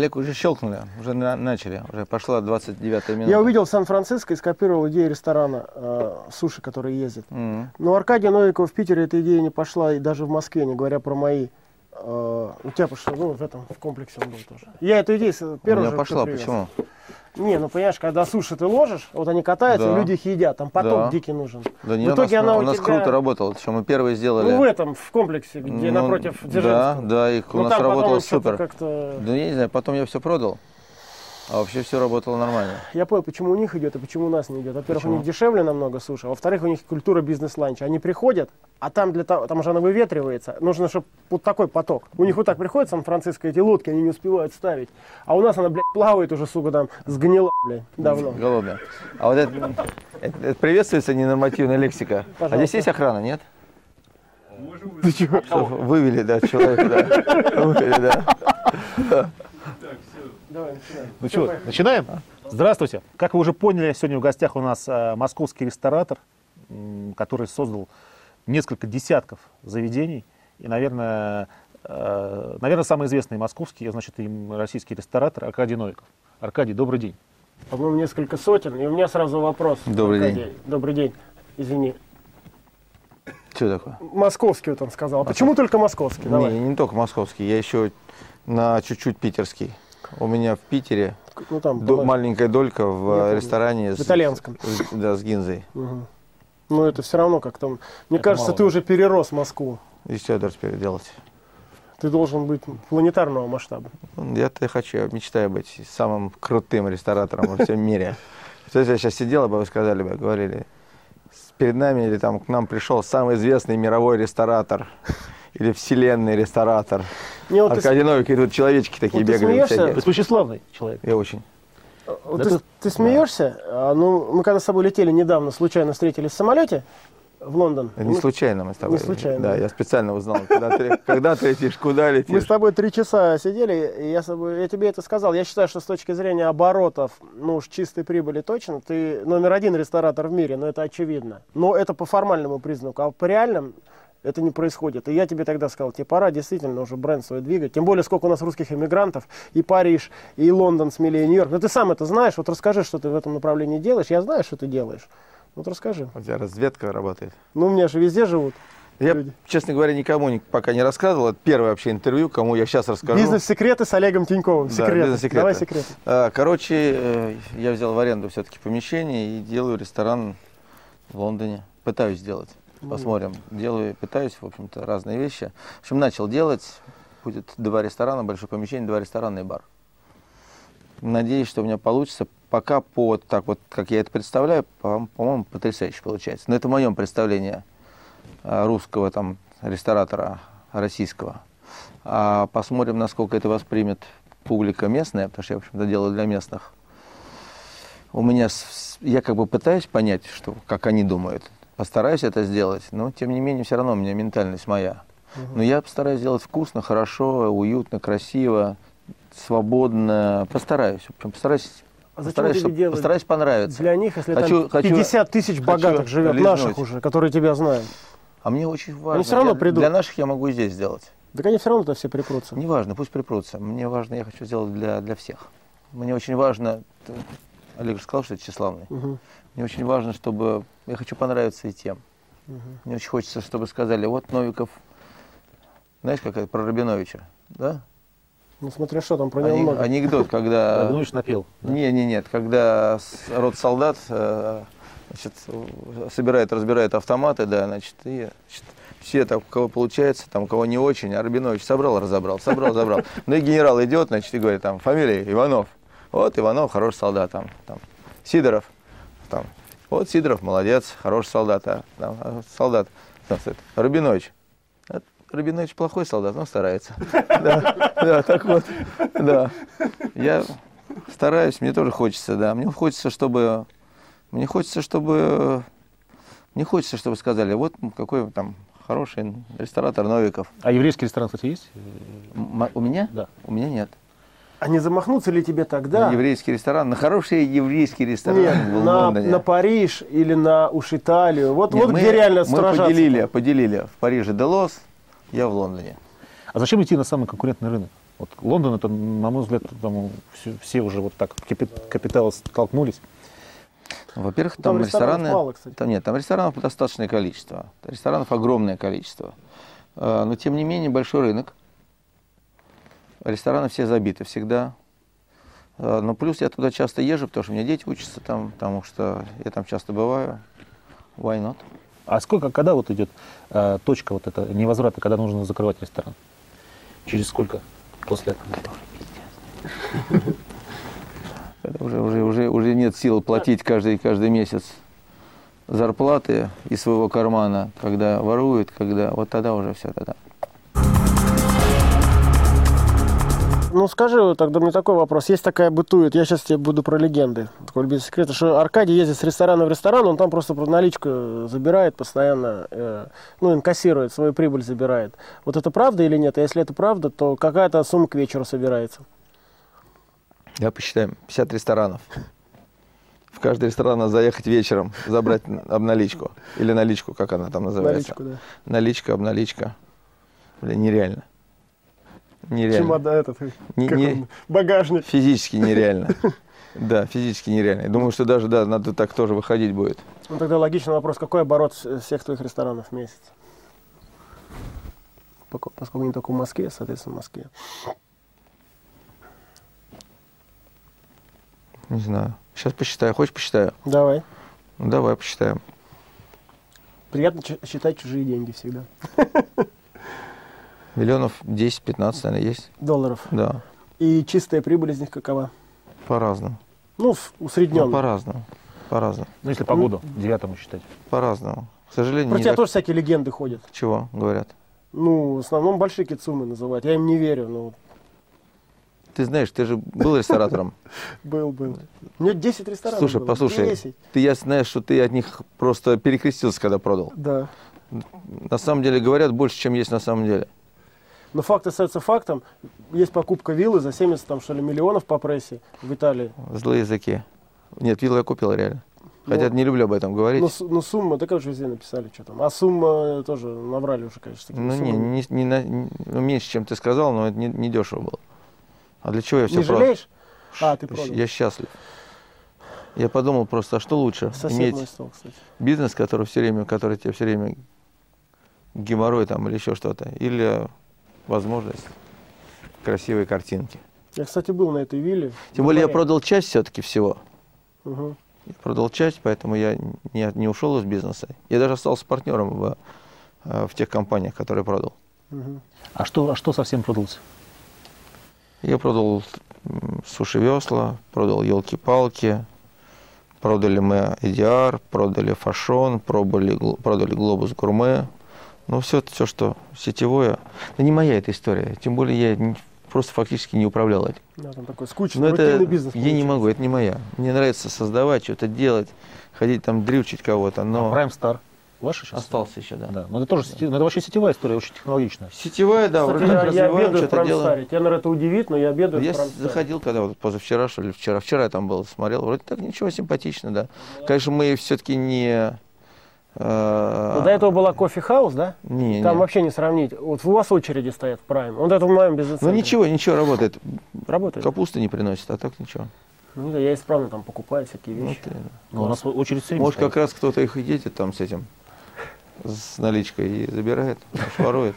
Олег, уже щелкнули, уже на- начали, уже пошла 29 минута. Я увидел Сан-Франциско и скопировал идею ресторана э, суши, который ездит. Мгм. Но Аркадия Новикова в Питере эта идея не пошла, и даже в Москве, не говоря про мои. Э, у тебя пошла, ну, в этом, в комплексе он был тоже. Я эту идею с У меня же пошла, привез. почему? Не, ну понимаешь, когда суши ты ложишь, вот они катаются, Да. люди их едят, там поток Да. дикий нужен. Да не, в у итоге нас, она у у нас тебя- круто работало, что мы первые сделали. Ну в этом, в комплексе, где Ну, напротив Да, Дзержинского. да, их у Ну, нас работало супер. Да я не знаю, потом я все продал, а вообще все работало нормально. Я понял, почему у них идет и почему у нас не идет. Во-первых, Почему? у них дешевле намного суши, а во-вторых, у них культура бизнес-ланча. Они приходят, а там для того, там же она выветривается, нужно, чтобы вот такой поток. У них вот так приходит Сан-Франциско эти лодки, они не успевают ставить. А у нас она, блядь, плавает уже, сука, там, сгнила, блядь, давно. Голодно. А вот это, это- это приветствуется ненормативная лексика. А Пожалуйста. здесь есть охрана, нет? Ты чего? Вывели, да, человека, да. Вывели, да. Давай, начинай. Ну что, начинаем? Здравствуйте. Как вы уже поняли, сегодня в гостях у нас э, московский ресторатор, который создал несколько десятков заведений. И, наверное, э, наверное, самый известный московский, значит, и российский ресторатор Аркадий Новиков. Аркадий, добрый день. По-моему, несколько сотен. И у меня сразу вопрос. Добрый Аркадий. день. Добрый день. Извини. Что такое? Московский вот он сказал. А Почему только московский? Давай. Не, не только московский, я еще на чуть-чуть питерский. У меня в Питере Ну там, до- маленькая долька Я в помню. ресторане. В итальянском. с- Да, с гинзой. Мгм. Ну это все равно как там. Мне Это кажется, мало. ты уже перерос Москву. И что теперь делать? Ты должен быть планетарного масштаба. Я-то хочу, я мечтаю быть самым крутым ресторатором во всем мире. То есть я сейчас сидела бы, вы сказали бы, говорили, перед нами или там к нам пришел самый известный мировой ресторатор или вселенный ресторатор. Не, вот ты, Аркадий Новик, и тут человечки такие вот ты бегали. смеешься? всякие. Человек. Я очень. вот Да ты, ты- ты смеешься? А, ну, мы когда с тобой летели недавно, случайно встретились в самолете в Лондон. Не Мы- случайно мы с тобой. не случайно. Да, я специально узнал, когда ты, когда ты летишь, куда Мы летишь. с тобой три часа сидели, и я, с тобой- я тебе это сказал. Я считаю, что с точки зрения оборотов, ну уж чистой прибыли точно, ты номер один ресторатор в мире, но это очевидно. Но это по формальному признаку, а по реальным это не происходит. И я тебе тогда сказал, тебе пора действительно уже бренд свой двигать. Тем более, сколько у нас русских иммигрантов, и Париж, и Лондон, смелее Нью-Йорк. Ну ты сам это знаешь, вот расскажи, что ты в этом направлении делаешь. Я знаю, что ты делаешь. Вот расскажи. У тебя разведка работает. Ну, у меня же везде живут. Я, Люди. честно говоря, никому ни- пока не рассказывал. Это первое вообще интервью, кому я сейчас расскажу. Бизнес-секреты с Олегом Тиньковым. Да, Секреты. бизнес-секреты. Давай секреты. А, Короче, э, я взял в аренду все-таки помещение и делаю ресторан в Лондоне. Пытаюсь сделать. Посмотрим. Делаю, пытаюсь, в общем-то, разные вещи. В общем, начал делать. Будет два ресторана, большое помещение, два ресторана и бар. Надеюсь, что у меня получится. Пока по так вот, как я это представляю, по- по-моему, потрясающе получается. Но это в моем представлении а, русского там ресторатора российского. А посмотрим, насколько это воспримет публика местная, потому что я, в общем-то, делаю для местных. У меня, я как бы пытаюсь понять, что, как они думают. Постараюсь это сделать, но, тем не менее, все равно у меня ментальность моя. Но я постараюсь сделать вкусно, хорошо, уютно, красиво, свободно. Постараюсь. В общем, постараюсь, А зачем постараюсь, тебе чтоб- делать постараюсь понравиться. Для них, если Хочу- там хочу- 50 тысяч богатых живет, лизнуть. наших уже, которые тебя знают. А мне очень важно. всё равно для, придут. для наших я могу и здесь сделать. Так они все равно туда все припрутся. Неважно, пусть припрутся. Мне важно, я хочу сделать для, для всех. Мне очень важно, Олег же сказал, что это тщеславный. Мгм. Мне очень важно, чтобы, я хочу понравиться и тем. Мне очень хочется, чтобы сказали, вот Новиков, знаешь, как это, про Рабиновича, да? Ну смотря что там про него Ани- много. Анекдот, когда... Рабинович напел. Не, не, нет, когда род солдат э, значит, собирает, разбирает автоматы, да, значит, и значит, все там, у кого получается, там, у кого не очень, а Рабинович собрал, разобрал, собрал, забрал. Ну и генерал идет, значит, и говорит, там, фамилия Иванов. Вот Иванов, хороший солдат, там, там, Сидоров, там, вот Сидоров, молодец, хороший солдат, а, там, а, солдат, там. А Рабинович плохой солдат, но старается. Да, да, так вот, да. Я стараюсь, мне тоже хочется, да. Мне хочется, чтобы, мне хочется, чтобы, мне хочется, чтобы сказали, вот какой там хороший ресторатор Новиков. А еврейский ресторан, кстати, есть? У меня? Да. У меня нет. А не замахнуться ли тебе тогда? На еврейский ресторан, на хороший еврейский ресторан Нет, в на, Лондоне. на Париж или на уж Италию. Вот, Нет, вот мы, где реально мы поделили, поделили. В Париже Делос, я в Лондоне. А зачем идти на самый конкурентный рынок? Вот Лондон, это, на мой взгляд, там все, все уже вот так капи- капиталы столкнулись. Во-первых, Там там, рестораны... мало, кстати. Там нет, там ресторанов достаточное количество. Ресторанов огромное количество. Э, Но тем не менее большой рынок. Рестораны все забиты всегда. Э, Но плюс я туда часто езжу, потому что у меня дети учатся там, потому что я там часто бываю. Why not? А сколько, когда вот идет э, точка вот эта невозврата, когда нужно закрывать ресторан? Через сколько после этого? Когда уже, уже, уже, уже нет сил платить каждый, каждый месяц зарплаты из своего кармана, когда воруют, когда вот тогда уже все тогда. Ну скажи, тогда мне такой вопрос. Есть такая бытует, я сейчас тебе буду про легенды. Такой без секрета, что Аркадий ездит с ресторана в ресторан, он там просто про наличку э, забирает постоянно, э, ну инкассирует, свою прибыль забирает. Вот это правда или нет? А если это правда, то какая-то сумма к вечеру собирается? Я посчитаем, 50 ресторанов. В каждый ресторан надо заехать вечером, забрать обналичку. Или наличку, как она там называется. Наличку, да. Наличка, обналичка. Блин, нереально. Нереально. Чемодан этот, Не- как не- он, багажник. Физически нереально. Да, физически нереально. Я думаю, что даже, да, надо так тоже выходить будет. Ну тогда логичный вопрос, какой оборот всех твоих ресторанов в месяц? Поскольку не только в Москве, соответственно, в Москве. Не знаю. Сейчас посчитаю. Хочешь посчитаю? Давай. Ну, давай посчитаем. Приятно считать чужие деньги всегда. Миллионов 10-15, наверное, есть. Долларов. Да, И чистая прибыль из них какова? по-разному. Ну, в- Ну, усредненно. по-разному. По-разному. Ну, если по году, девятому считать. По-разному. К сожалению, Про тебя так- тоже всякие легенды ходят. Чего говорят? Ну, в основном большие кицумы называют. Я им не верю, но Ты знаешь, ты же был ресторатором. был, был. У меня 10 ресторанов Слушай, послушай, 10. ты я знаю, что ты от них просто перекрестился, когда продал. Да. На самом деле говорят больше, чем есть на самом деле. Но факт остается фактом. Есть покупка виллы за 70 там, что ли, миллионов по прессе в Италии. Злые языки. Нет, виллу я купил реально. Хотя Ну, не люблю об этом говорить. Ну, су- ну, сумма, так уже везде написали, что там. А сумма тоже наврали уже, конечно. Ну, не, суммами. не, не на- не- ну, меньше, чем ты сказал, но это не, не дешево было. А для чего я все Не жалеешь? А, ты продал. Я счастлив. Я подумал просто, а что лучше? Сосед Иметь мой стол, кстати. бизнес, который все время, который тебе все время геморрой там или еще что-то, или возможность красивой картинки. Я, кстати, был на этой вилле. Тем более я продал часть все-таки всего. Мгм. Я продал часть, поэтому я не, не ушел из бизнеса. Я даже остался партнером в, э, в тех компаниях, которые продал. Мгм. А что, а что совсем продался? Я продал суши-весла, продал елки-палки, продали мы EDR, продали фашон, пробовали, продали глобус гурме. Ну, все, все, что сетевое. Это не моя эта история. Тем более я просто фактически не управлял этим. Да, там такой скучный, Но это бизнес. я не могу, это не моя. Мне нравится создавать, что-то делать, ходить там дрючить кого-то, но Prime Star. Ваша сейчас? остался еще, да. Да. Но это тоже сети- но это вообще сетевая история, очень технологичная. Сетевая, да, Кстати, вроде я, как я обедаю в что-то делаем. Prime Star е. Тебя, наверное, это удивит, но я обедаю Я в заходил, когда вот позавчера, что ли, вчера, вчера я там был, смотрел, вроде так ничего, симпатично, да. Конечно, мы все-таки не... Ну, до этого была кофе-хаус, да? не, Там не. вообще не сравнить. Вот у вас очереди стоят в Prime. Вот это в моем бизнесе. Ну ничего, ничего, работает. Работает. Капусты не приносит, а так ничего. Ну, да, я исправно там покупаю всякие вещи. ты- Ну, у нас очередь все время Может, стоит. как раз кто-то их и едет там с этим, с наличкой и забирает, ворует.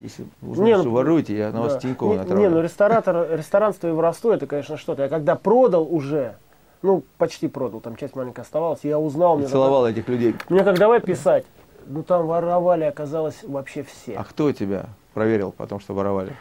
Если Не, ну, что воруете, я на вас Да. Тинькова не, натравлю. не, ну ресторатор, ресторанство и воровство это, конечно, что-то. Я когда продал уже, ну, почти продал, там часть маленькая оставалась, я узнал, И мне, целовал этих людей. тогда- мне как давай писать, ну там воровали, оказалось, вообще все. А кто тебя проверил потом, что воровали?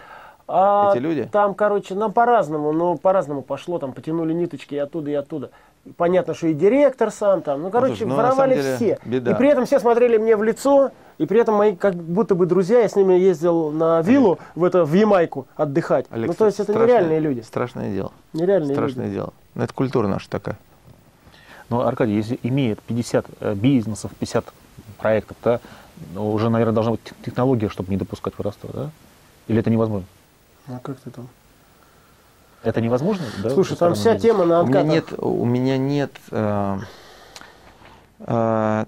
А Эти люди? Там, короче, нам по-разному, ну, по-разному пошло, там потянули ниточки и оттуда, и оттуда. Понятно, что и директор сам там, ну, короче, ну, воровали деле, все. беда. И при этом все смотрели мне в лицо, и при этом мои как будто бы друзья, я с ними ездил на виллу, в, это, в Ямайку отдыхать. Олег, ну, то есть это страшное- нереальные люди. Страшное дело. Нереальные Страшное люди. дело. Но это культура наша такая. Но, Аркадий, если имеет 50 э, бизнесов, 50 проектов, да, ну, уже, наверное, должна быть тех- технология, чтобы не допускать воровства, да? Или это невозможно? А как ты там? Это невозможно? Да, Слушай, там вся тема на У меня откатах. нет, у меня нет э, э,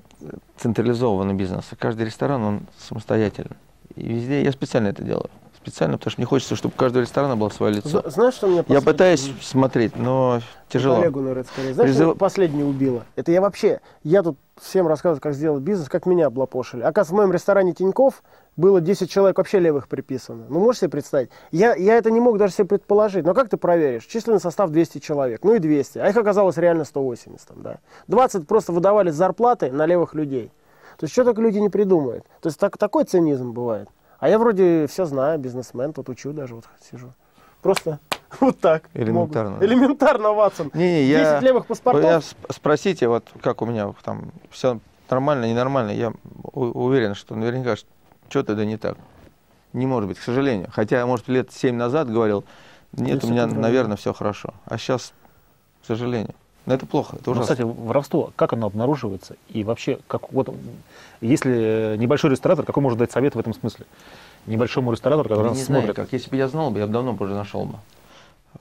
централизованного бизнеса. Каждый ресторан, он самостоятельный. И везде, я специально это делаю. Специально, потому что мне хочется, чтобы у каждого ресторана было свое лицо. Знаешь, что меня Я пытаюсь смотреть, но тяжело. Коллегу, наверное, скорее. Знаешь, Призыв- что последнее убило? Это я вообще, я тут всем рассказываю, как сделать бизнес, как меня облапошили. Оказывается, в моем ресторане Тиньков было 10 человек вообще левых приписано. Ну, можешь себе представить? Я, я это не мог даже себе предположить. Но как ты проверишь? Численный состав 200 человек, ну и 200. А их оказалось реально 180. Там, да. 20 просто выдавали зарплаты на левых людей. То есть, что только люди не придумают. То есть, так, такой цинизм бывает. А я вроде все знаю, бизнесмен, тут учу даже, вот сижу. Просто вот так. Элементарно, могут. Элементарно, Ватсон. Не, не, я, 10 левых паспортов. я сп- спросите, вот как у меня там все нормально, ненормально, я уверен, что наверняка что-то да не так. Не может быть, к сожалению. Хотя, может, лет 7 назад говорил, нет, Есть у меня, наверное, все хорошо. А сейчас, к сожалению. Но это плохо, это Ну, ужасно. кстати, воровство, как оно обнаруживается? И вообще, как вот, если небольшой ресторатор, какой может дать совет в этом смысле? Небольшому ресторатору, который Я нас не знаю, смотрит. как. Если бы я знал бы, я бы давно бы уже нашел бы.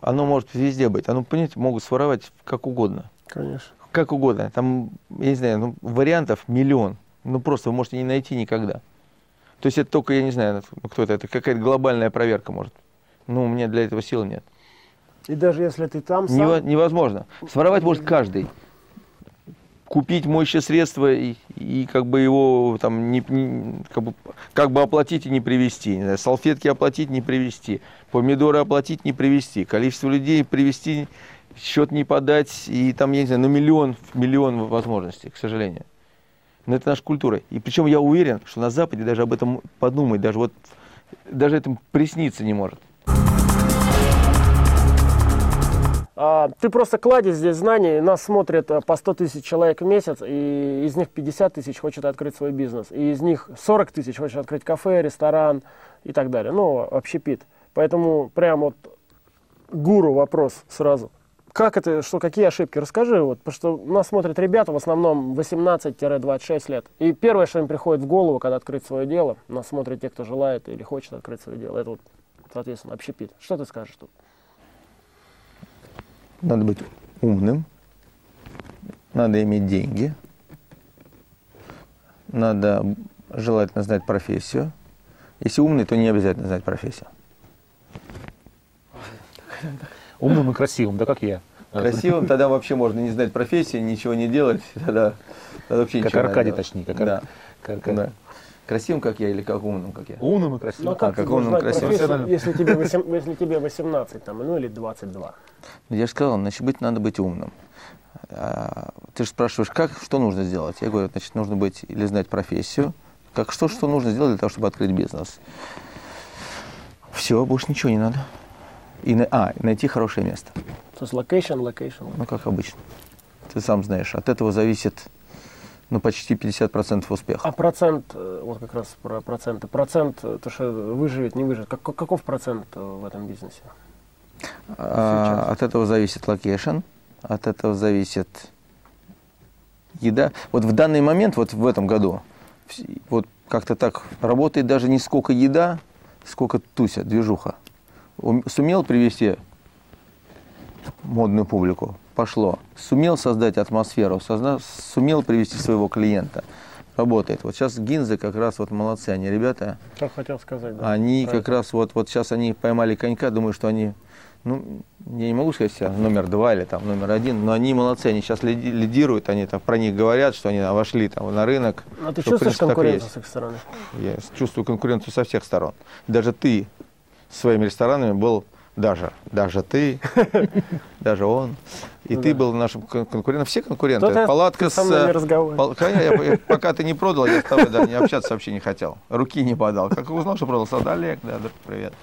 Оно может везде быть. Оно, понимаете, могут своровать как угодно. Конечно. Как угодно. Там, я не знаю, ну, вариантов миллион. Ну, просто вы можете не найти никогда. То есть это только, я не знаю, ну, кто это, это какая-то глобальная проверка может. Ну, у меня для этого сил нет. И даже если ты там сам... Нево- невозможно. Своровать может каждый. Купить моющее средство и, и как бы его там не, не- как, бы, как бы оплатить и не знаю, салфетки оплатить, не привезти. Помидоры оплатить, не привезти. Количество людей привезти, счет не подать. И там, я не знаю, ну миллион, миллион возможностей, к сожалению. Но это наша культура. И причем я уверен, что на Западе даже об этом подумать, даже вот даже этому присниться не может. Ты просто кладезь здесь знаний, нас смотрят а, по 100 тысяч человек в месяц, и из них 50 тысяч хочет открыть свой бизнес, и из них 40 тысяч хочет открыть кафе, ресторан и так далее, ну, общепит. Поэтому прям вот гуру вопрос сразу. Как это, что, какие ошибки? Расскажи, вот, потому что нас смотрят ребята в основном 18-26 лет. И первое, что им приходит в голову, когда открыть свое дело, нас смотрят те, кто желает или хочет открыть свое дело, это вот, соответственно, общепит. Что ты скажешь тут? Надо быть умным, надо иметь деньги, надо желательно знать профессию. Если умный, то не обязательно знать профессию. Умным и красивым, да как я. Красивым тогда вообще можно не знать профессии, ничего не делать, тогда, тогда вообще Как ничего не Аркадий, делать. точнее, как да. Как Аркадий. да. Красивым, как я, или как умным, как я? Умным и Ну, красивым. а как, А, как нам знать красиво. профессию, если тебе, восем- если тебе 18, там, ну или 22? Ну, Я же сказал, значит, быть надо быть умным. А, Ты же спрашиваешь, как, что нужно сделать? Я говорю, значит, нужно быть или знать профессию. Как что, что нужно сделать для того, чтобы открыть бизнес? Все, больше ничего не надо. И, а, и найти хорошее место. То есть location, location. Ну, как обычно. Ты сам знаешь, от этого зависит ну, почти 50% успеха. А процент, э, вот как раз про проценты, процент, э, то, что выживет, не выживет, как, каков процент э, в этом бизнесе? А, от этого зависит location, от этого зависит еда. Вот в данный момент, вот в этом году, вот как-то так работает даже не сколько еда, сколько туся, движуха. Ум- Сумел привести модную публику, пошло. Сумел создать атмосферу, созна- сумел привести своего клиента. Работает. Вот сейчас Гинзы как раз вот молодцы, они ребята, Что хотел сказать, да. они как Правильно. раз вот, вот сейчас они поймали конька, думаю, что они, ну, я не могу сказать себя номер два или там номер один, но они молодцы, они сейчас лиди- лидируют, они там про них говорят, что они вошли там на рынок. А ты что, чувствуешь конкуренцию с их стороны? Я чувствую конкуренцию со всех сторон. Даже ты своими ресторанами был, даже, даже ты, даже он, и Ну ты был нашим кон- конкурентом. Все конкуренты. Кто-то Палатка со мной не с... я- я- пока ты не продал, я с тобой да, не общаться вообще не хотел. Руки не подал. Как узнал, что продал? «Да, Олег, да, да, привет.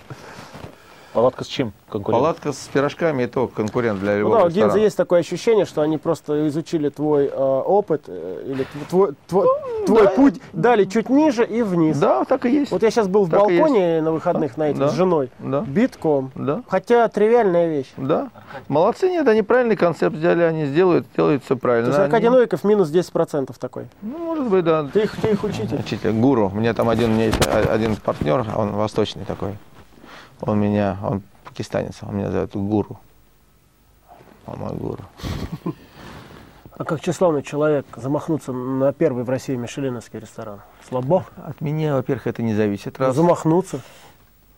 Палатка с чем конкурент? Палатка с пирожками и то конкурент для Ну любого да, у Гинза ресторана. есть такое ощущение, что они просто изучили твой э, опыт э, или тв- твой, твой, твой путь, дали чуть ниже и вниз. Да, так и есть. Вот я сейчас был в Так и балконе на выходных на этих Да. с женой. Да, Битком. да, Хотя тривиальная вещь. да. Молодцы, нет, они правильный концепт взяли, они сделают, делают все То правильно. есть Аркадий Они- Новиков минус 10% такой. Ну, может быть, да. Ты их, ты их учитель. Учитель, гуру. У меня там один, у меня есть о- один партнер, он восточный такой. Он меня, он пакистанец, он меня зовет гуру. Он мой гуру. А как тщеславный человек замахнуться на первый в России мишеленовский ресторан? Слабо? От меня, во-первых, это не зависит. Раз. Замахнуться.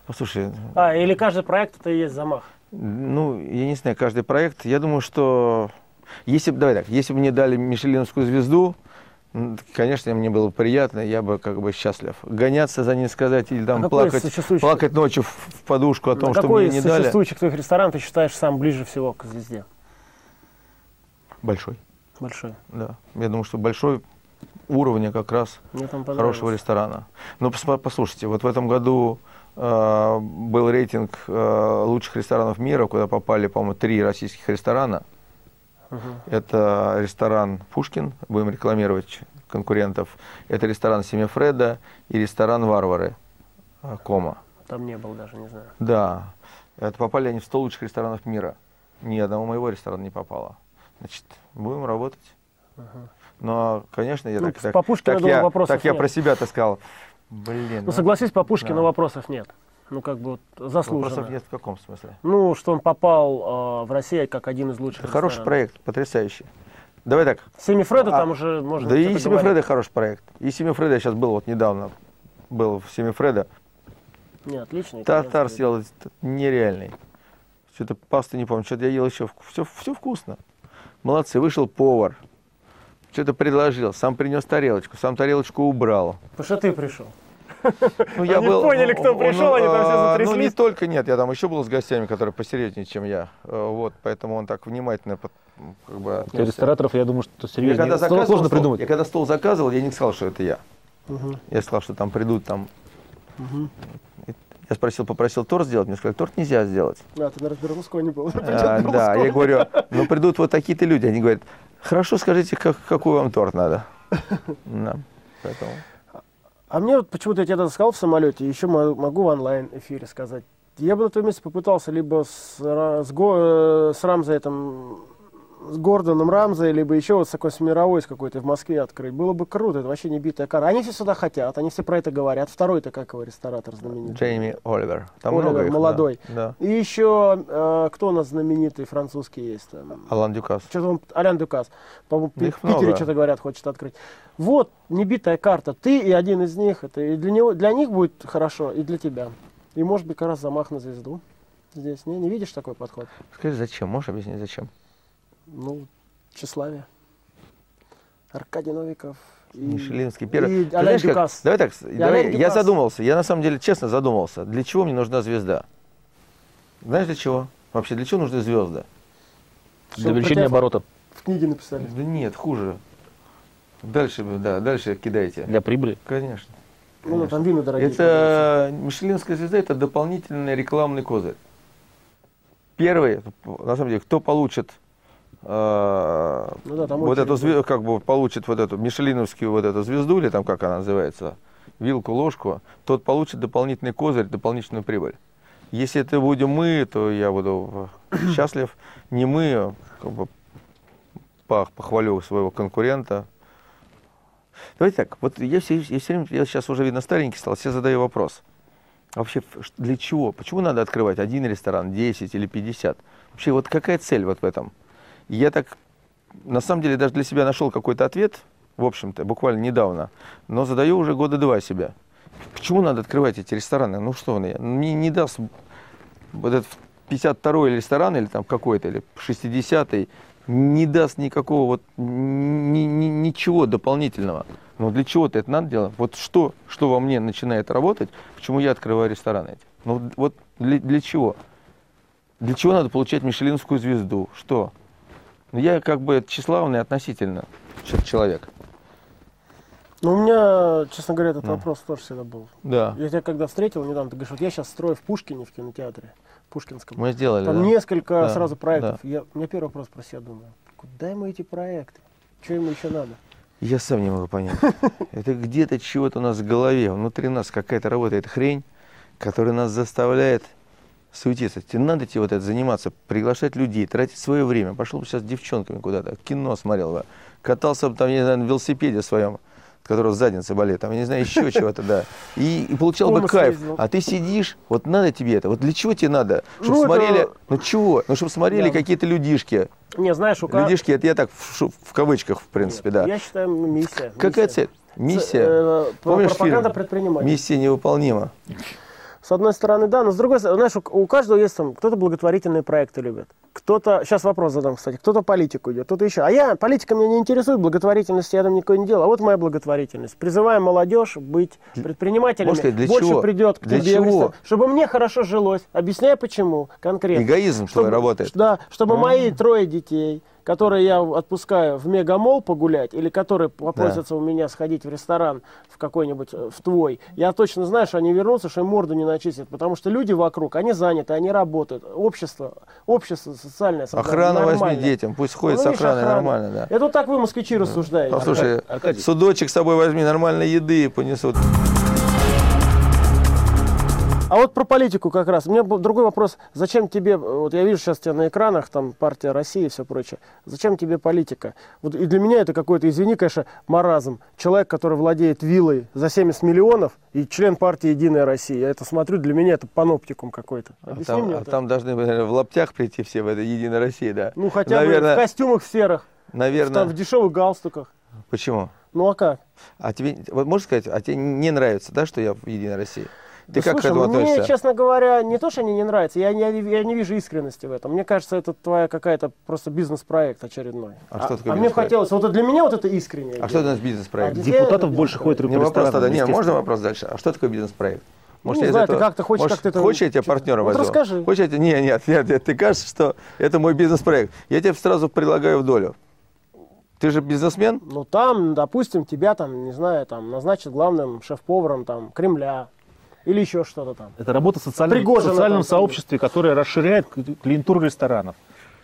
Послушай, А, или каждый проект это и есть замах? ну, я не знаю, каждый проект, я думаю, что если бы, давай так, если бы мне дали Мишелиновскую звезду, конечно, мне было бы приятно, я бы как бы счастлив. Гоняться за ней сказать или там А какой из плакать, существующих- плакать ночью в, подушку о том, что Какой мне из не дали. существующих твоих ресторанов ты считаешь сам ближе всего к звезде? Большой, Большой. да. Я думаю, что большой уровня как раз хорошего ресторана. Но пос- послушайте, вот в этом году э, был рейтинг э, лучших ресторанов мира, куда попали, по-моему, три российских ресторана. Мгм. Это ресторан Пушкин, будем рекламировать конкурентов. Это ресторан Семифреда и ресторан Варвары э, Кома. Там не был даже, не знаю. Да, это попали они в 100 лучших ресторанов мира. Ни одного моего ресторана не попало. Значит, будем работать. Но, конечно, я Ну, так, с так, Папушкина, так думаю, я, вопросов так я нет. про себя-то сказал. Блин, Ну, согласись, по Пушкину да. вопросов нет. Ну, как бы вот заслуженно. вопросов нет в каком смысле? Ну, что он попал э, в Россию как один из лучших Это хороший ресторанов. проект, потрясающий. Давай так. Семифреда А, там уже можно да и Семифреда хороший проект. И Семифреда сейчас был вот недавно. Был в Семифреда. Не, отлично. Тартар съел нереальный. Что-то пасты не помню, что-то я ел еще. Все, все вкусно. Молодцы, вышел повар. Что-то предложил, сам принес тарелочку, сам тарелочку убрал. Потому что ты пришел. Ну, Они поняли, кто пришел, они там все а, Ну, не затряслись. только, нет, я там еще был с гостями, которые посерьезнее, чем я. Э, Вот, поэтому он так внимательно под- как бы рестораторов, я думаю, что Я серьезно. когда заказывал Сложно придумать. я когда стол заказывал, я не сказал, что это я. Мгм. Я сказал, что там придут там. Мгм. Я спросил, попросил торт сделать, мне сказали, торт нельзя сделать. А, ты, наверное, Берлускони был. А, да, я говорю, ну придут вот такие-то люди. Они говорят, хорошо, скажите, как, какой вам торт надо. Да, поэтому. А мне вот почему-то я тебе это сказал в самолете, еще мо- могу в онлайн-эфире сказать. Я бы на твоем месте попытался либо с, с, Го- э, с Рамзой, там, с Гордоном Рамзой, либо еще вот с такой с мировой с какой-то в Москве открыть. Было бы круто, это вообще не битая кара. Они все сюда хотят, они все про это говорят. Второй-то как его ресторатор знаменитый? Джейми Оливер. Там Оливер, много их, молодой. Да. И еще, э, кто у нас знаменитый французский есть? Там? Алан Дюкас. Что-то он, Алян Дюкас, по-моему, в их Питере много. что-то говорят, хочет открыть. Вот, небитая карта. Ты и один из них. Это и для, него, для них будет хорошо, и для тебя. И может быть как раз замах на звезду здесь. Не, не видишь такой подход? Скажи, зачем? Можешь объяснить, зачем? Ну, тщеславие. Аркадий Новиков. И, Мишелинский первый. и Ты знаешь, как-. Давай так, давай, я задумался. Я на самом деле честно задумался. Для чего мне нужна звезда? Знаешь, для чего? Вообще, для чего нужны звезды? Для увеличения оборота, В книге написали. Да нет, хуже. Дальше, да, дальше кидайте. для прибыли. Конечно. Ну, конечно. там вина дорогие. Это Мишелинская звезда это дополнительный рекламный козырь. Первый, на самом деле, кто получит э, Ну да, там вот эту звезду, как бы получит вот эту Мишелиновскую вот эту звезду, или там как она называется, вилку, ложку, тот получит дополнительный козырь, дополнительную прибыль. Если это будем мы, то я буду счастлив. Не мы, как бы пох- похвалю своего конкурента. Давайте так, вот я все, я все время, я сейчас уже, видно, старенький стал, все задаю вопрос. А Вообще, для чего? Почему надо открывать один ресторан, 10 или 50? Вообще, вот какая цель вот в этом? Я так, на самом деле, даже для себя нашел какой-то ответ, в общем-то, буквально недавно, но задаю уже года два себя. Почему надо открывать эти рестораны? Ну что, я- мне не даст вот этот 52-й ресторан или там какой-то, или 60-й, не даст никакого вот ни- ни- ничего дополнительного. Но для чего-то это надо делать? Вот что, что во мне начинает работать, почему я открываю рестораны эти? Ну вот для, для чего? Для чего надо получать Мишелинскую звезду? Что? Ну я как бы тщеславный относительно человек. Ну, у меня, честно говоря, этот Ну. вопрос тоже всегда был. Да. Я тебя когда встретил недавно, ты говоришь, вот я сейчас строю в Пушкине, в кинотеатре, Пушкинском. Мы сделали, Там да. несколько Да, сразу проектов. Я, у меня первый вопрос про себя думаю. Куда ему эти проекты? Что ему еще надо? Я сам не могу понять. Это где-то чего-то у нас в голове, внутри нас какая-то работает хрень, которая нас заставляет суетиться. Тебе надо тебе вот это заниматься, приглашать людей, тратить свое время. Пошел бы сейчас с девчонками куда-то, кино смотрел бы, катался бы там, я не знаю, на велосипеде своем, от которого задница болит, там, я не знаю, еще чего-то, да. И, и получал бы кайф. А ты сидишь, вот надо тебе это. Вот для чего тебе надо? Чтобы Ну, это- смотрели, ну чего? Ну, чтобы смотрели Да. какие-то людишки. Не, знаешь, у каждого... Людишки, это я так в, в кавычках, в принципе, да. Я считаю, ну, миссия. Какая миссия. цель? Миссия. Э, Помнишь пропаганда фильм? предпринимателя. Миссия невыполнима. С одной стороны, да, но с другой стороны, знаешь, у, у каждого есть там, кто-то благотворительные проекты любит, кто-то, сейчас вопрос задам, кстати, кто-то политику идет, кто-то еще. А я, политика меня не интересует, благотворительности я там никакой не делал. А вот моя благотворительность. Призываем молодежь быть предпринимателями. Можно сказать, для Больше чего? придет к Для тебе чего? Чтобы мне хорошо жилось. Объясняю почему, конкретно. Эгоизм твой работает. Да, чтобы мои трое детей, которые я отпускаю в мегамол погулять, или которые попросятся у меня сходить в ресторан в какой-нибудь, э, в твой, я точно знаю, что они вернутся, что им морду не начистят, потому что люди вокруг, они заняты, они работают, общество, общество социальное создание Охрану возьми детям, пусть ходят Ну, с охраной охрана. нормально, да. Это вот так вы, москвичи, рассуждаете. Послушай, Аркадий. судочек с собой возьми, нормальной еды понесут. А вот про политику как раз. У меня был другой вопрос. Зачем тебе, вот я вижу сейчас тебя на экранах, там партия России и все прочее. Зачем тебе политика? Вот и для меня это какой-то, извини, конечно, маразм. Человек, который владеет виллой за 70 миллионов и член партии Единая Россия. Я это смотрю, для меня это паноптикум какой-то. А там, мне а там должны наверное, в лаптях прийти все в этой Единой России, да? Ну хотя бы в наверное, костюмах серых, в, наверное. там, в дешевых галстуках. Почему? Ну а как? А тебе, вот можешь сказать, а тебе не нравится, да, что я в Единой России? Ты Да как слушай, к этому мне, относишься? честно говоря, не то, что они не нравятся, я не, я не вижу искренности в этом. Мне кажется, это твоя какая-то просто бизнес-проект очередной. А что такое а мне хотелось, вот для меня вот это искреннее. А что это у нас бизнес-проект? А Депутатов Где- больше ходит Не вопрос тогда, не, можно вопрос дальше? А что такое бизнес-проект? Ну, не я знаю, ты этого- как-то хочешь может, как-то это- Хочешь, я тебе что-то- партнера Вот возьму? расскажи. Хочешь, я тебе... Нет, нет, нет, нет, ты кажешь, что это мой бизнес-проект. Я тебе сразу предлагаю в долю. Ты же бизнесмен? Ну там, допустим, тебя там, не знаю, там назначат главным шеф-поваром там Кремля или еще что-то там. Это работа в социальном, Пригожина социальном там сообществе, которое расширяет клиентуру ресторанов.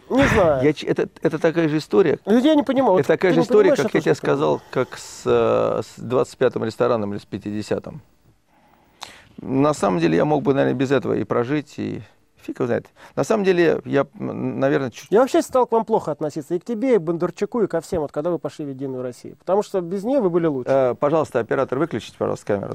Не знаю. Я это, это такая же история. Ну, Я не понимаю. это такая же история, как я тебе сказал, как с, э, с 25-м рестораном или с 50-м. На самом деле я мог бы, наверное, без этого и прожить, и фиг его знает. На самом деле я, наверное, чуть... Я вообще стал к вам плохо относиться. И к тебе, и к Бондарчуку, и ко всем, вот когда вы пошли в Единую Россию. Потому что без нее вы были лучше. Э, пожалуйста, оператор, выключите, пожалуйста, камеру.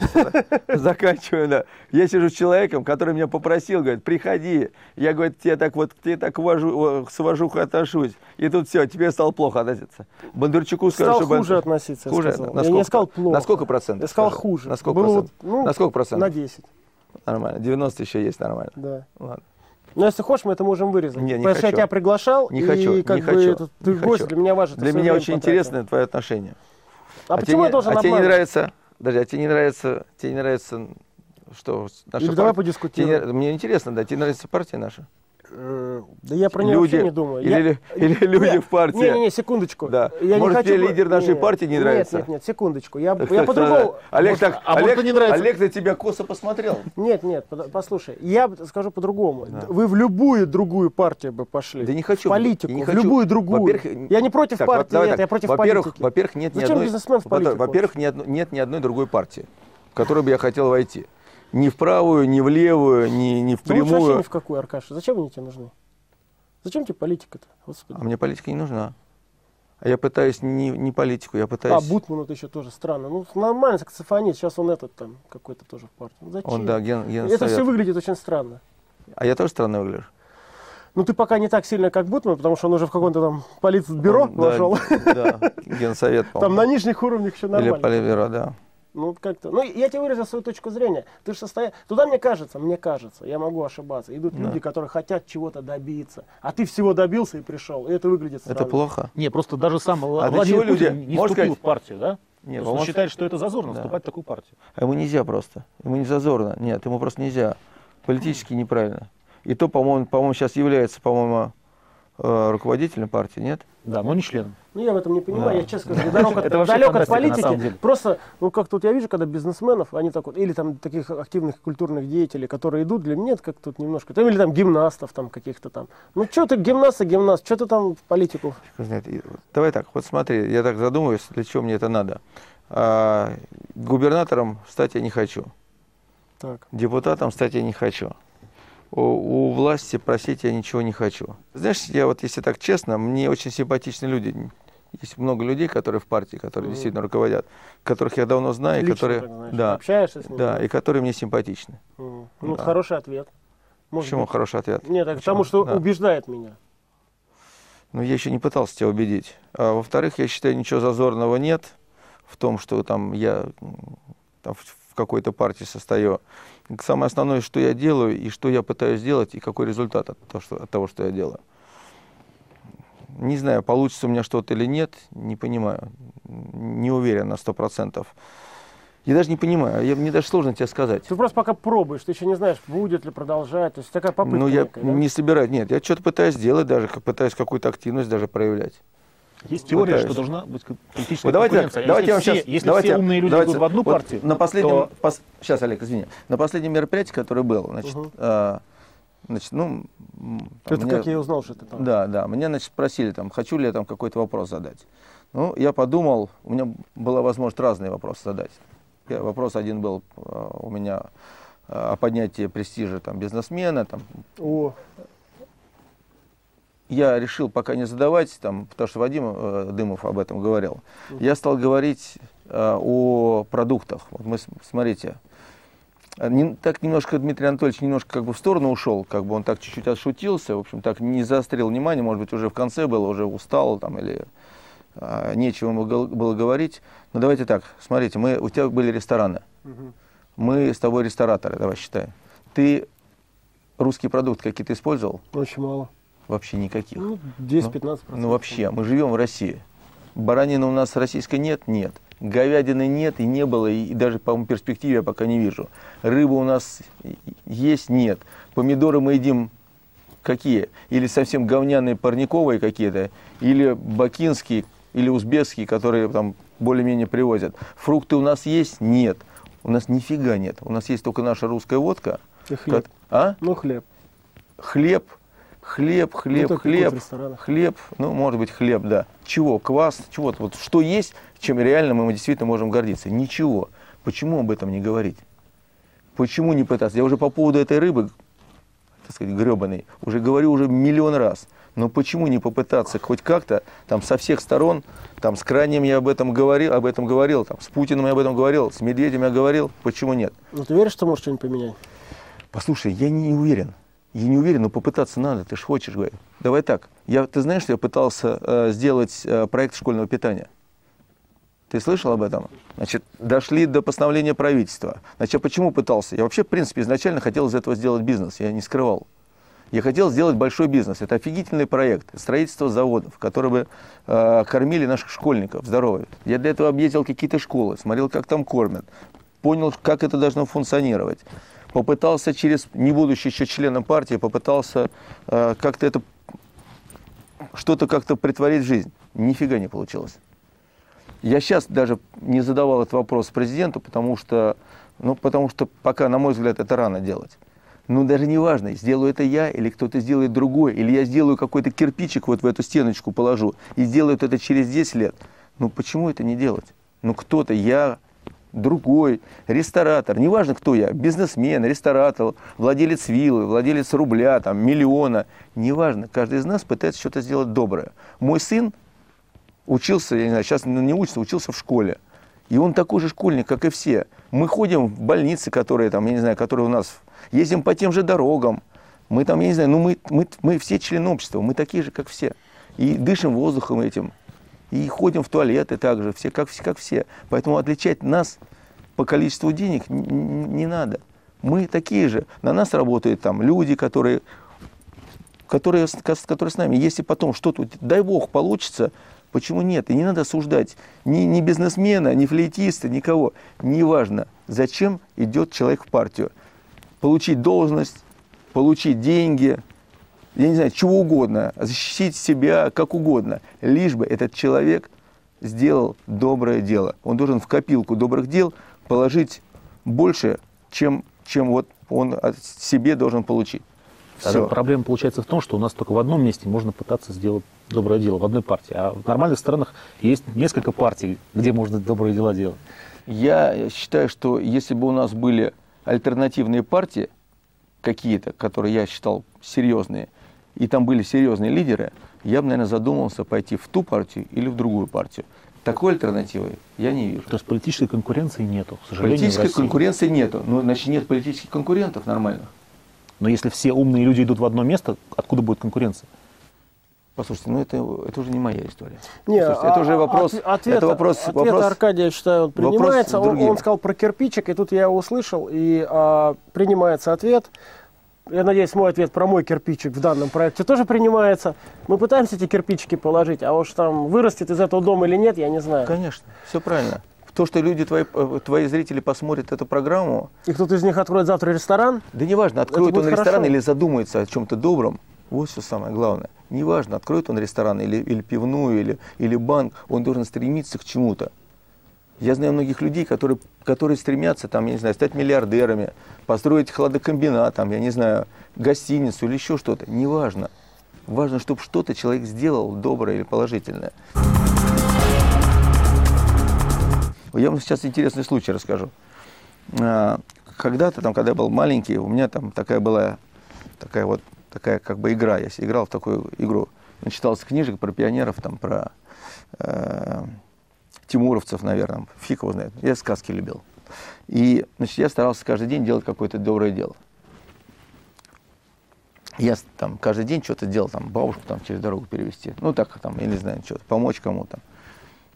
Заканчиваю, да. Я сижу с человеком, который меня попросил, говорит, приходи. Я, говорит, тебе так вот, тебе так уважу, э, с уважухой отношусь. И тут все, тебе стало плохо относиться. Бондарчуку скажу, Стал чтобы... хуже относиться, я Хуже? сказал. На Я не сколько- сказал плохо. На сколько процентов? Я сказал хуже. На сколько Было процентов? ну, на сколько процентов? На 10, Нормально. 90 еще есть нормально. да. Ладно. Но если хочешь, мы это можем вырезать. Не, не Потому что я хочу. тебя приглашал, Не и хочу, как не бы хочу, это- ты не гость, хочу. для меня важно. Для меня очень потратил. интересно твое отношение. А, тебе почему я должен а тебе не нравится, подожди, а тебе не нравится, тебе не нравится, что наша Или давай партия- подискутируем. тебе не- мне интересно, да, тебе нравится партия наша? Э, Да я про нее люди, вообще не думаю. Или, Я- или- люди Не, в партии. Не-не-не, секундочку. Да. Я Может, не хочу... тебе лидер нашей не, партии не нравится? Нет, нет, нет, секундочку. Я, Так я по-другому... Олег, Может, так, а Олег, не нравится? Олег на тебя косо посмотрел. Нет, нет, послушай, я скажу по-другому. Вы в любую другую партию бы пошли. Да не хочу. В политику, не в хочу. любую другую. Во-первых, Я не против так, партии, давай нет, так. я против во-первых, политики. Во-первых, нет ни Зачем одной... бизнесмен в политику Во-первых, ни нет ни одной другой партии, в которую бы я хотел войти. Ни в правую, ни в левую, ни, ни в Да лучше вообще прямую. ни в какую, Аркаша. Зачем они тебе нужны? Зачем тебе политика-то? Господи. А мне политика не нужна. А я пытаюсь не, не политику, я А, пытаюсь... Бутман это еще тоже странно. Ну, нормально, саксофонист. Сейчас он этот там какой-то тоже в партии. Ну, Зачем? Он, да, ген, ген это все выглядит очень странно. А я тоже странно выгляжу? Ну, ты пока не так сильно, как Бутман, потому что он уже в каком-то там политбюро Он, да, вошел. Да, генсовет, Там по-моему. на нижних уровнях еще Или нормально. политбюро, да. Ну, как-то. Ну, я тебе выразил свою точку зрения. Ты же состоя... Туда, мне кажется, мне кажется, я могу ошибаться. Идут люди, которые хотят чего-то добиться. А ты всего добился и пришел. И это выглядит странно. Это плохо. Не, просто даже сам для Владимир люди- не можно вступил сказать- в партию, да? Нет, он он- считает, что это зазорно Да. вступать в такую партию. А ему нельзя просто. Ему не зазорно. Нет, ему просто нельзя. Политически неправильно. И то, по-моему, по-моему, сейчас является, по-моему, руководителем партии, нет? Да, но не членом. Ну, я в этом не понимаю, Да. я честно скажу, далек, от, далек от политики. Просто, ну, как тут я вижу, когда бизнесменов, они так вот, или там таких активных культурных деятелей, которые идут, для меня это как тут немножко, там, или там гимнастов там каких-то там. Ну, что ты гимнаст и гимнаст, что ты там в политику? И Давай так, вот смотри, я так задумываюсь, для чего мне это надо. А, губернатором стать я не хочу. Так. Депутатом стать я не хочу. У, у власти просить я ничего не хочу. Знаешь, я вот, если так честно, мне очень симпатичны люди. Есть много людей, которые в партии, которые Мгм. действительно руководят, которых я давно знаю, и Лично, которые, так знаешь, да, общаешься с ними? да, и которые мне симпатичны. Мгм. Ну, это Да. хороший ответ. Может Почему быть. хороший ответ? Нет, так потому что Да. убеждает меня. Ну, я еще не пытался тебя убедить. А, во-вторых, я считаю, ничего зазорного нет в том, что там я там, в какой-то партии состою. Самое основное, что я делаю и что я пытаюсь сделать, и какой результат от того, что, от того, что я делаю. Не знаю, получится у меня что-то или нет, не понимаю. Не уверен на сто процентов. Я даже не понимаю, я, мне даже сложно тебе сказать. Ты просто пока пробуешь, ты еще не знаешь, будет ли продолжать. То есть такая попытка. Ну, я некая, да? не собираюсь, нет, я что-то пытаюсь сделать даже, пытаюсь какую-то активность даже проявлять. Есть теория, Пытаюсь. что должна быть ка- политическая Вот давайте, конкуренция. Давайте я если вам все, сейчас, если давайте, все умные люди давайте, идут в одну вот партию, на последнем, то пос- сейчас, Олег, извини, на последнем мероприятии, которое было, значит, Мгм. а, значит, ну, Это мне- как я узнал, что ты там. Да, да. Меня, значит, спросили, там, хочу ли я там какой-то вопрос задать. Ну, я подумал, у меня была возможность разные вопросы задать. Я- вопрос один был э, у меня э, о поднятии престижа там, бизнесмена. Там. О, Я решил пока не задавать, там, потому что Вадим э, Дымов об этом говорил. Я стал говорить э, о продуктах. Вот мы, смотрите, э, не- так немножко Дмитрий Анатольевич немножко как бы в сторону ушел, как бы он так чуть-чуть отшутился, в общем, так не заострил внимание, может быть, уже в конце было, уже устал там или а, нечего ему было говорить. Но давайте так, смотрите, мы, у тебя были рестораны, мгм. мы с тобой рестораторы, давай считай. Ты русский продукт какие-то использовал? очень мало. Вообще никаких. Ну, 10-15%. Ну вообще, мы живем в России. Баранины у нас российской нет? Нет. Говядины нет и не было, и, даже, по-моему, перспективе я пока не вижу. Рыбы у нас есть? Нет. Помидоры мы едим какие? Или совсем говняные парниковые какие-то, или бакинские, или узбекские, которые там более-менее привозят. Фрукты у нас есть? Нет. У нас нифига нет. У нас есть только наша русская водка. И хлеб. А? Ну, хлеб. Хлеб, хлеб, хлеб, только хлеб, хлеб, ну, может быть, хлеб, да. Чего? Квас, чего-то. Вот что есть, чем реально мы действительно можем гордиться? Ничего. Почему об этом не говорить? Почему не пытаться? Я уже по поводу этой рыбы, так сказать, гребаной, уже говорю уже миллион раз. Но почему не попытаться хоть как-то там со всех сторон, там с Крайним я об этом говорил, об этом говорил, там с Путиным я об этом говорил, с Медведем я говорил, почему нет? Ну, ты веришь, что можешь что-нибудь поменять? Послушай, я не уверен. Я не уверен, но попытаться надо, ты же хочешь, говорю. Давай так. Я, ты знаешь, что я пытался э, сделать э, проект школьного питания? Ты слышал об этом? Значит, дошли до постановления правительства. Значит, я почему пытался? Я вообще, в принципе, изначально хотел из этого сделать бизнес, я не скрывал. Я хотел сделать большой бизнес. Это офигительный проект. Строительство заводов, которые бы э, кормили наших школьников здоровыми. Я для этого объездил какие-то школы, смотрел, как там кормят. Понял, как это должно функционировать. Попытался через, не будучи еще членом партии, попытался э, как-то это, что-то как-то притворить в жизнь. Нифига не получилось. Я сейчас даже не задавал этот вопрос президенту, потому что, ну, потому что пока, на мой взгляд, это рано делать. Ну, даже не важно, сделаю это я или кто-то сделает другой, или я сделаю какой-то кирпичик вот в эту стеночку положу и сделают это через 10 лет. Ну, почему это не делать? Ну, кто-то, я, другой, ресторатор, неважно кто я, бизнесмен, ресторатор, владелец виллы, владелец рубля, там, миллиона, неважно, каждый из нас пытается что-то сделать доброе. Мой сын учился, я не знаю, сейчас не учится, учился в школе. И он такой же школьник, как и все. Мы ходим в больницы, которые там, я не знаю, которые у нас, ездим по тем же дорогам. Мы там, я не знаю, ну мы, мы, мы все члены общества, мы такие же, как все. И дышим воздухом этим. И ходим в туалеты также, все как, как все. Поэтому отличать нас по количеству денег не надо. Мы такие же. На нас работают там люди, которые которые, которые с нами. Если потом что-то, дай бог, получится, почему нет? И не надо осуждать ни, ни бизнесмена, ни флейтиста, никого. Неважно, зачем идет человек в партию. Получить должность, получить деньги, я не знаю, чего угодно, защитить себя как угодно. Лишь бы этот человек сделал доброе дело. Он должен в копилку добрых дел положить больше, чем, чем вот он от себе должен получить. Тогда Всё. проблема получается в том, что у нас только в одном месте можно пытаться сделать доброе дело, в одной партии. А в нормальных странах есть несколько партий, где можно добрые дела делать. Я считаю, что если бы у нас были альтернативные партии какие-то, которые я считал серьезные, и там были серьезные лидеры, я бы, наверное, задумался пойти в ту партию или в другую партию. Такой альтернативы я не вижу. То есть политической конкуренции нету, к сожалению, Политической конкуренции нету. Ну, значит, нет политических конкурентов нормальных. Но если все умные люди идут в одно место, откуда будет конкуренция? Послушайте, ну это, это уже не моя история. Не, Послушайте, это а- уже вопрос. от- ответ, это вопрос, ответ вопрос Аркадия, я считаю, он принимается. Он, он сказал про кирпичик, и тут я его услышал, и а, принимается ответ. Я надеюсь, мой ответ про мой кирпичик в данном проекте тоже принимается. Мы пытаемся эти кирпичики положить, а уж там вырастет из этого дома или нет, я не знаю. Конечно, все правильно. То, что люди, твои, э, твои зрители посмотрят эту программу, И кто-то из них откроет завтра ресторан, да неважно, откроет он ресторан хорошо. или задумается о чем-то добром, вот все самое главное. Неважно, откроет он ресторан или, или пивную, или, или банк, он должен стремиться к чему-то. Я знаю многих людей, которые, которые стремятся, там, я не знаю, стать миллиардерами, построить хладокомбинат, там, я не знаю, гостиницу или еще что-то. Неважно. Важно, чтобы что-то человек сделал доброе или положительное. Я вам сейчас интересный случай расскажу. А, Когда-то, там, когда я был маленький, у меня там такая была, такая вот, такая как бы игра. Я играл в такую игру. Начитался книжек про пионеров, там, про э, тимуровцев, наверное, фиг его знает. Я сказки любил. И, значит, я старался каждый день делать какое-то доброе дело. Я там каждый день что-то делал, там, бабушку там через дорогу перевести. Ну, так, там, я не знаю, что-то, помочь кому-то.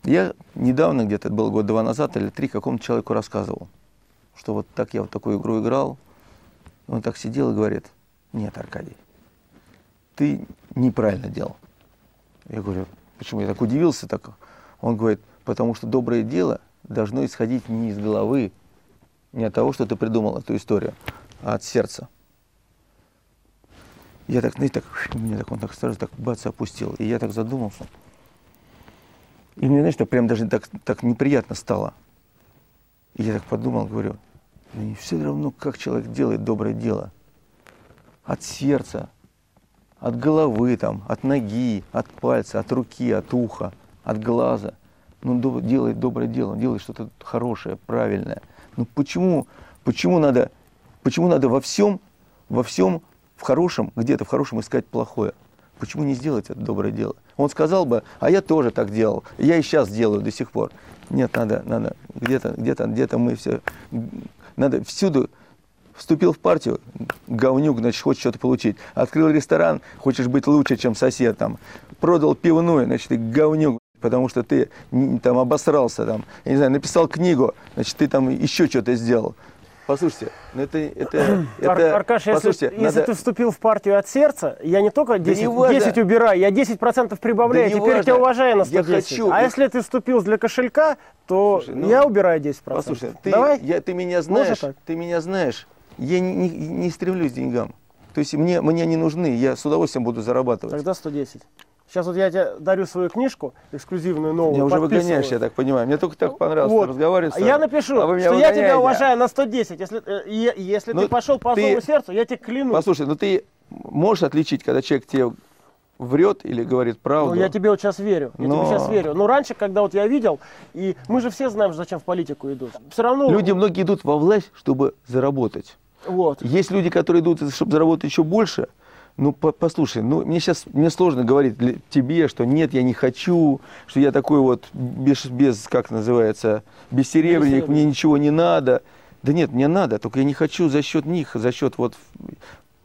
Я недавно, где-то было год два назад или три, какому-то человеку рассказывал, что вот так я вот такую игру играл. Он так сидел и говорит, нет, Аркадий, ты неправильно делал. Я говорю, почему? Я так удивился. Так. Он говорит, потому что доброе дело должно исходить не из головы, не от того, что ты придумал эту историю, а от сердца. Я так, знаете, так, меня так, он так сразу так бац опустил. И я так задумался. И мне, знаешь, так прям даже так, так неприятно стало. И я так подумал, говорю, ну не все равно, как человек делает доброе дело. От сердца, от головы, там, от ноги, от пальца, от руки, от уха, от глаза. Ну, делает доброе дело, он делает что-то хорошее, правильное. Ну почему, почему надо, почему надо во всем, во всем в хорошем, где-то в хорошем искать плохое? Почему не сделать это доброе дело? Он сказал бы, а я тоже так делал, я и сейчас делаю до сих пор. Нет, надо, надо, где-то, где-то, где-то мы все, надо всюду Вступил в партию, говнюк, значит, хочешь что-то получить. Открыл ресторан, хочешь быть лучше, чем сосед там. Продал пивную, значит, говнюк, потому что ты там обосрался, там, я не знаю, написал книгу, значит, ты там еще что-то сделал. Послушайте, ну это, это, Ар- это, Аркаш, если, послушайте, если надо- ты вступил в партию от сердца, я не только 10, не важно. 10 убираю, я 10% прибавляю, Да не теперь я тебя уважаю на Я 110. хочу. А если ты вступил для кошелька, то Слушай, ну, я убираю 10%. Послушай, ты, Давай? я, ты меня знаешь, ты меня знаешь, я не, не- не стремлюсь к деньгам. То есть мне, мне не нужны, я с удовольствием буду зарабатывать. Тогда 110. Сейчас вот я тебе дарю свою книжку, эксклюзивную, новую, Меня уже выгоняешь, я так понимаю. Мне только так понравилось Вот. разговаривать. с Я напишу, А что я тебя выгоняете. уважаю на 110. Если, э, если Ну, ты пошел по ты- злому сердцу, я тебе клянусь. Послушай, ну ты можешь отличить, когда человек тебе врет или говорит правду? Ну, я тебе вот сейчас верю. Я Но- тебе сейчас верю. Но раньше, когда вот я видел, и мы же все знаем, зачем в политику идут. Все равно. Люди многие идут во власть, чтобы заработать. Вот. Есть люди, которые идут, чтобы заработать еще больше. Ну, по- послушай, ну, мне сейчас мне сложно говорить тебе, что нет, я не хочу, что я такой вот без, без как называется, Бессеребренник. мне ничего не надо. Да нет, мне надо, только я не хочу за счет них, за счет вот...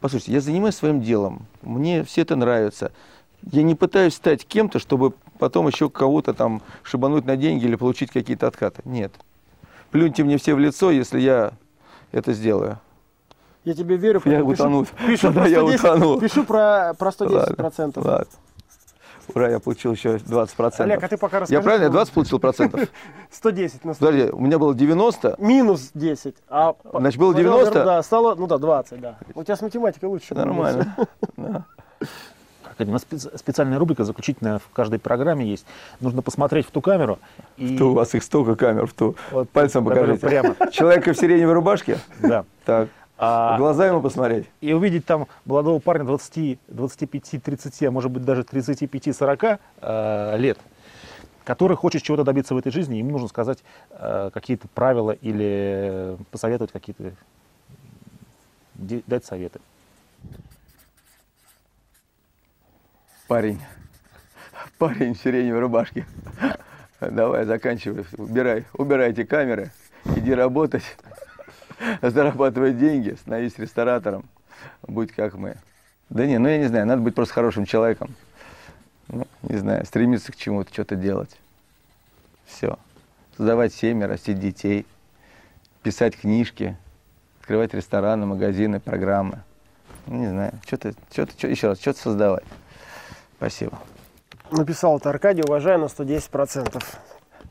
Послушайте, я занимаюсь своим делом, мне все это нравится. Я не пытаюсь стать кем-то, чтобы потом еще кого-то там шибануть на деньги или получить какие-то откаты. Нет. Плюньте мне все в лицо, если я это сделаю. Я тебе верю. Я поэтому утону. Пишу, пишу Тогда про я 110, утону. Пишу про, про 110 Ладно, процентов. ладно. Ура, я получил еще 20 процентов. Олег, а ты пока расскажи. я правильно, я что- 20 получил процентов? 110 на 100. Подожди, у меня было 90, Минус 10. А Значит, было смотрел, 90? Да, стало, ну да, 20, да. У тебя с математикой лучше. нормально. У нас специ- специальная рубрика заключительная в каждой программе есть. Нужно посмотреть в ту камеру и То у вас их столько камер, в ту. Вот, Пальцем покажите. прямо. Человека в сиреневой рубашке? да, Так. А- В глаза ему посмотреть. и увидеть там молодого парня 20, 25, 30, а может быть даже 35-40 э, лет, который хочет чего-то добиться в этой жизни, ему нужно сказать э, какие-то правила или посоветовать какие-то, дать советы. Парень. Парень в сиреневой рубашке. Давай, заканчивай. Убирай. Убирайте камеры. Иди работать. Зарабатывай деньги. Становись ресторатором. Будь как мы. Да не, ну я не знаю, надо быть просто хорошим человеком. ну, не знаю, стремиться к чему-то, что-то делать. Все. Создавать семьи, растить детей, писать книжки, открывать рестораны, магазины, программы. Ну, не знаю, что-то, что-то, что, еще раз, что-то создавать. Спасибо. Написал это Аркадий, уважаю на 110%.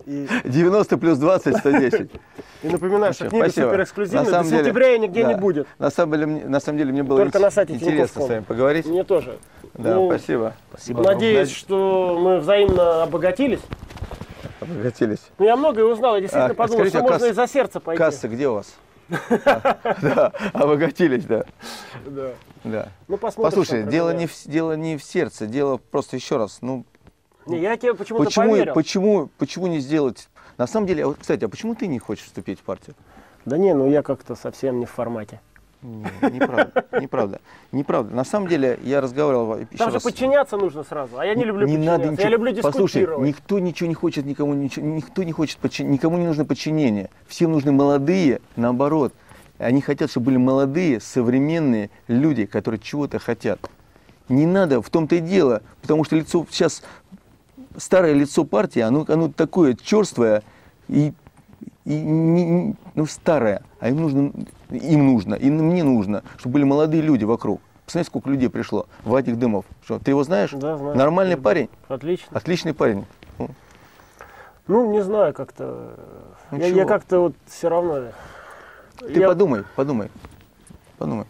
И, 90 плюс 20, 110. и напоминаю, что книга супер эксклюзивная, На до сентября и нигде не будет. На самом деле, мне- на самом деле мне было Только ин- на сайте интересно с вами поговорить. Мне тоже. Да, Ну, спасибо. Спасибо. Надеюсь, что мы взаимно обогатились. Обогатились. Ну, я многое узнал, я действительно А, подумал, скажите, что а можно и за сердце пойти. Касса где у вас? Да, обогатились, да. Да. Да. Ну, посмотрим. Послушай, дело не, в, дело не в сердце, дело просто еще раз. Ну, Не, я тебе почему-то почему, поверил. почему, почему не сделать? На самом деле, вот, кстати, а почему ты не хочешь вступить в партию? Да не, ну я как-то совсем не в формате. Не, неправда, неправда, неправда. На самом деле, я разговаривал еще Там же раз. подчиняться нужно сразу, а я не люблю не подчиняться. надо ничего. Я люблю Послушай, дискутировать. никто ничего не хочет, никому ничего, никто не хочет подчин- никому не нужно подчинение. Всем нужны молодые, наоборот. Они хотят, чтобы были молодые, современные люди, которые чего-то хотят. Не надо, в том-то и дело, потому что лицо сейчас старое лицо партии, оно, оно такое черствое и, и не- ну, старое, а им нужно, им нужно, и мне нужно, чтобы были молодые люди вокруг. Посмотри, сколько людей пришло. Вадик Дымов. Что, ты его знаешь? Да, знаю. Нормальный парень, Отлично. отличный парень. Ну, не знаю, как-то... Ну, я, чего? я как-то вот все равно... Ты я, подумай, подумай, подумай.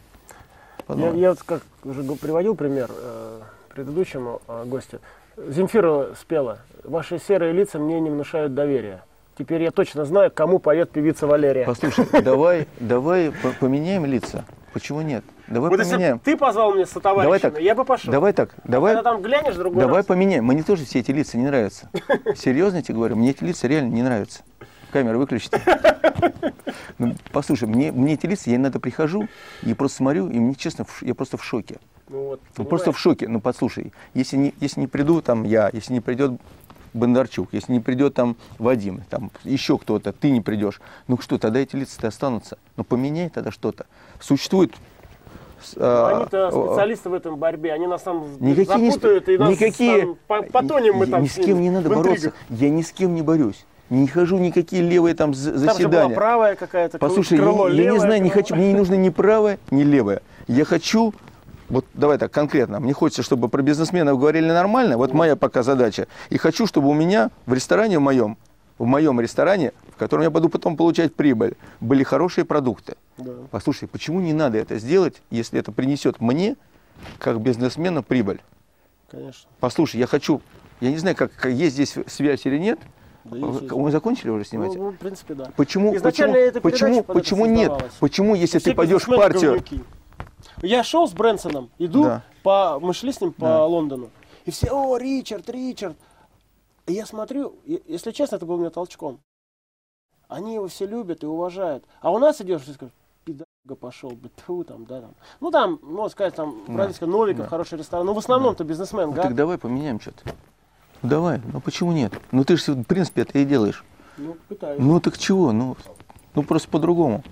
я, подумай. я вот как уже приводил пример э, предыдущему э, гостю. Земфира спела «Ваши серые лица мне не внушают доверия». Теперь я точно знаю, кому поет певица Валерия. Послушай, давай, давай по- поменяем лица. Почему нет? Давай Вот если поменяем. ты позвал меня со Давай так. я бы пошел. Давай так, давай, Когда там глянешь другой давай раз. поменяем. Мне тоже все эти лица не нравятся. Серьезно тебе говорю, мне эти лица реально не нравятся. Камеру выключите. Ну, послушай, мне, мне эти лица, я иногда прихожу и просто смотрю, и мне честно, я просто в шоке. Ну, вот, Ну, просто в шоке. Ну, послушай, если не, если не приду там я, если не придет Бондарчук, если не придет там Вадим, там еще кто-то, ты не придешь, ну что, тогда эти лица-то останутся. Ну, поменяй тогда что-то. Существует... а, Они-то специалисты в этом борьбе, они нас там Никакие не запутают, и нас никакие, там по- потонем мы Я- там ни с кем не надо бороться. Я ни с кем не борюсь. Не хожу никакие левые там за- Там же была заседания. правая какая-то, Послушай, я, крыло не- я не левое, знаю, не крыло хочу, мне не нужно ни правое, ни левое. Я хочу, вот давай так конкретно, мне хочется, чтобы про бизнесменов говорили нормально, вот моя пока задача. И хочу, чтобы у меня в ресторане в моем, в моем ресторане, в котором я буду потом получать прибыль, были хорошие продукты. Да. Послушай, почему не надо это сделать, если это принесет мне, как бизнесмену, прибыль? Конечно. Послушай, я хочу, я не знаю, как, как есть здесь связь или нет. Да, есть. Мы закончили уже снимать? Ну, ну, в принципе, да. Почему, Изначально почему, эта почему, почему нет? Почему, если Все ты пойдешь в партию. Я шел с Брэнсоном, иду, Да. по, мы шли с ним по Да. Лондону, и все, о, Ричард, Ричард. И я смотрю, и- если честно, это был мне толчком. Они его все любят и уважают. А у нас идешь, и скажешь, пидага пошел бы, тьфу, там, да, там. Ну, там, можно сказать, там, Да. братишка Новиков, Да. хороший ресторан. Ну, в основном-то бизнесмен, ну, да? так давай поменяем что-то. Ну давай, ну почему нет? Ну ты же, в принципе, это и делаешь. Ну, пытаюсь. Ну так чего? Ну, ну просто по-другому.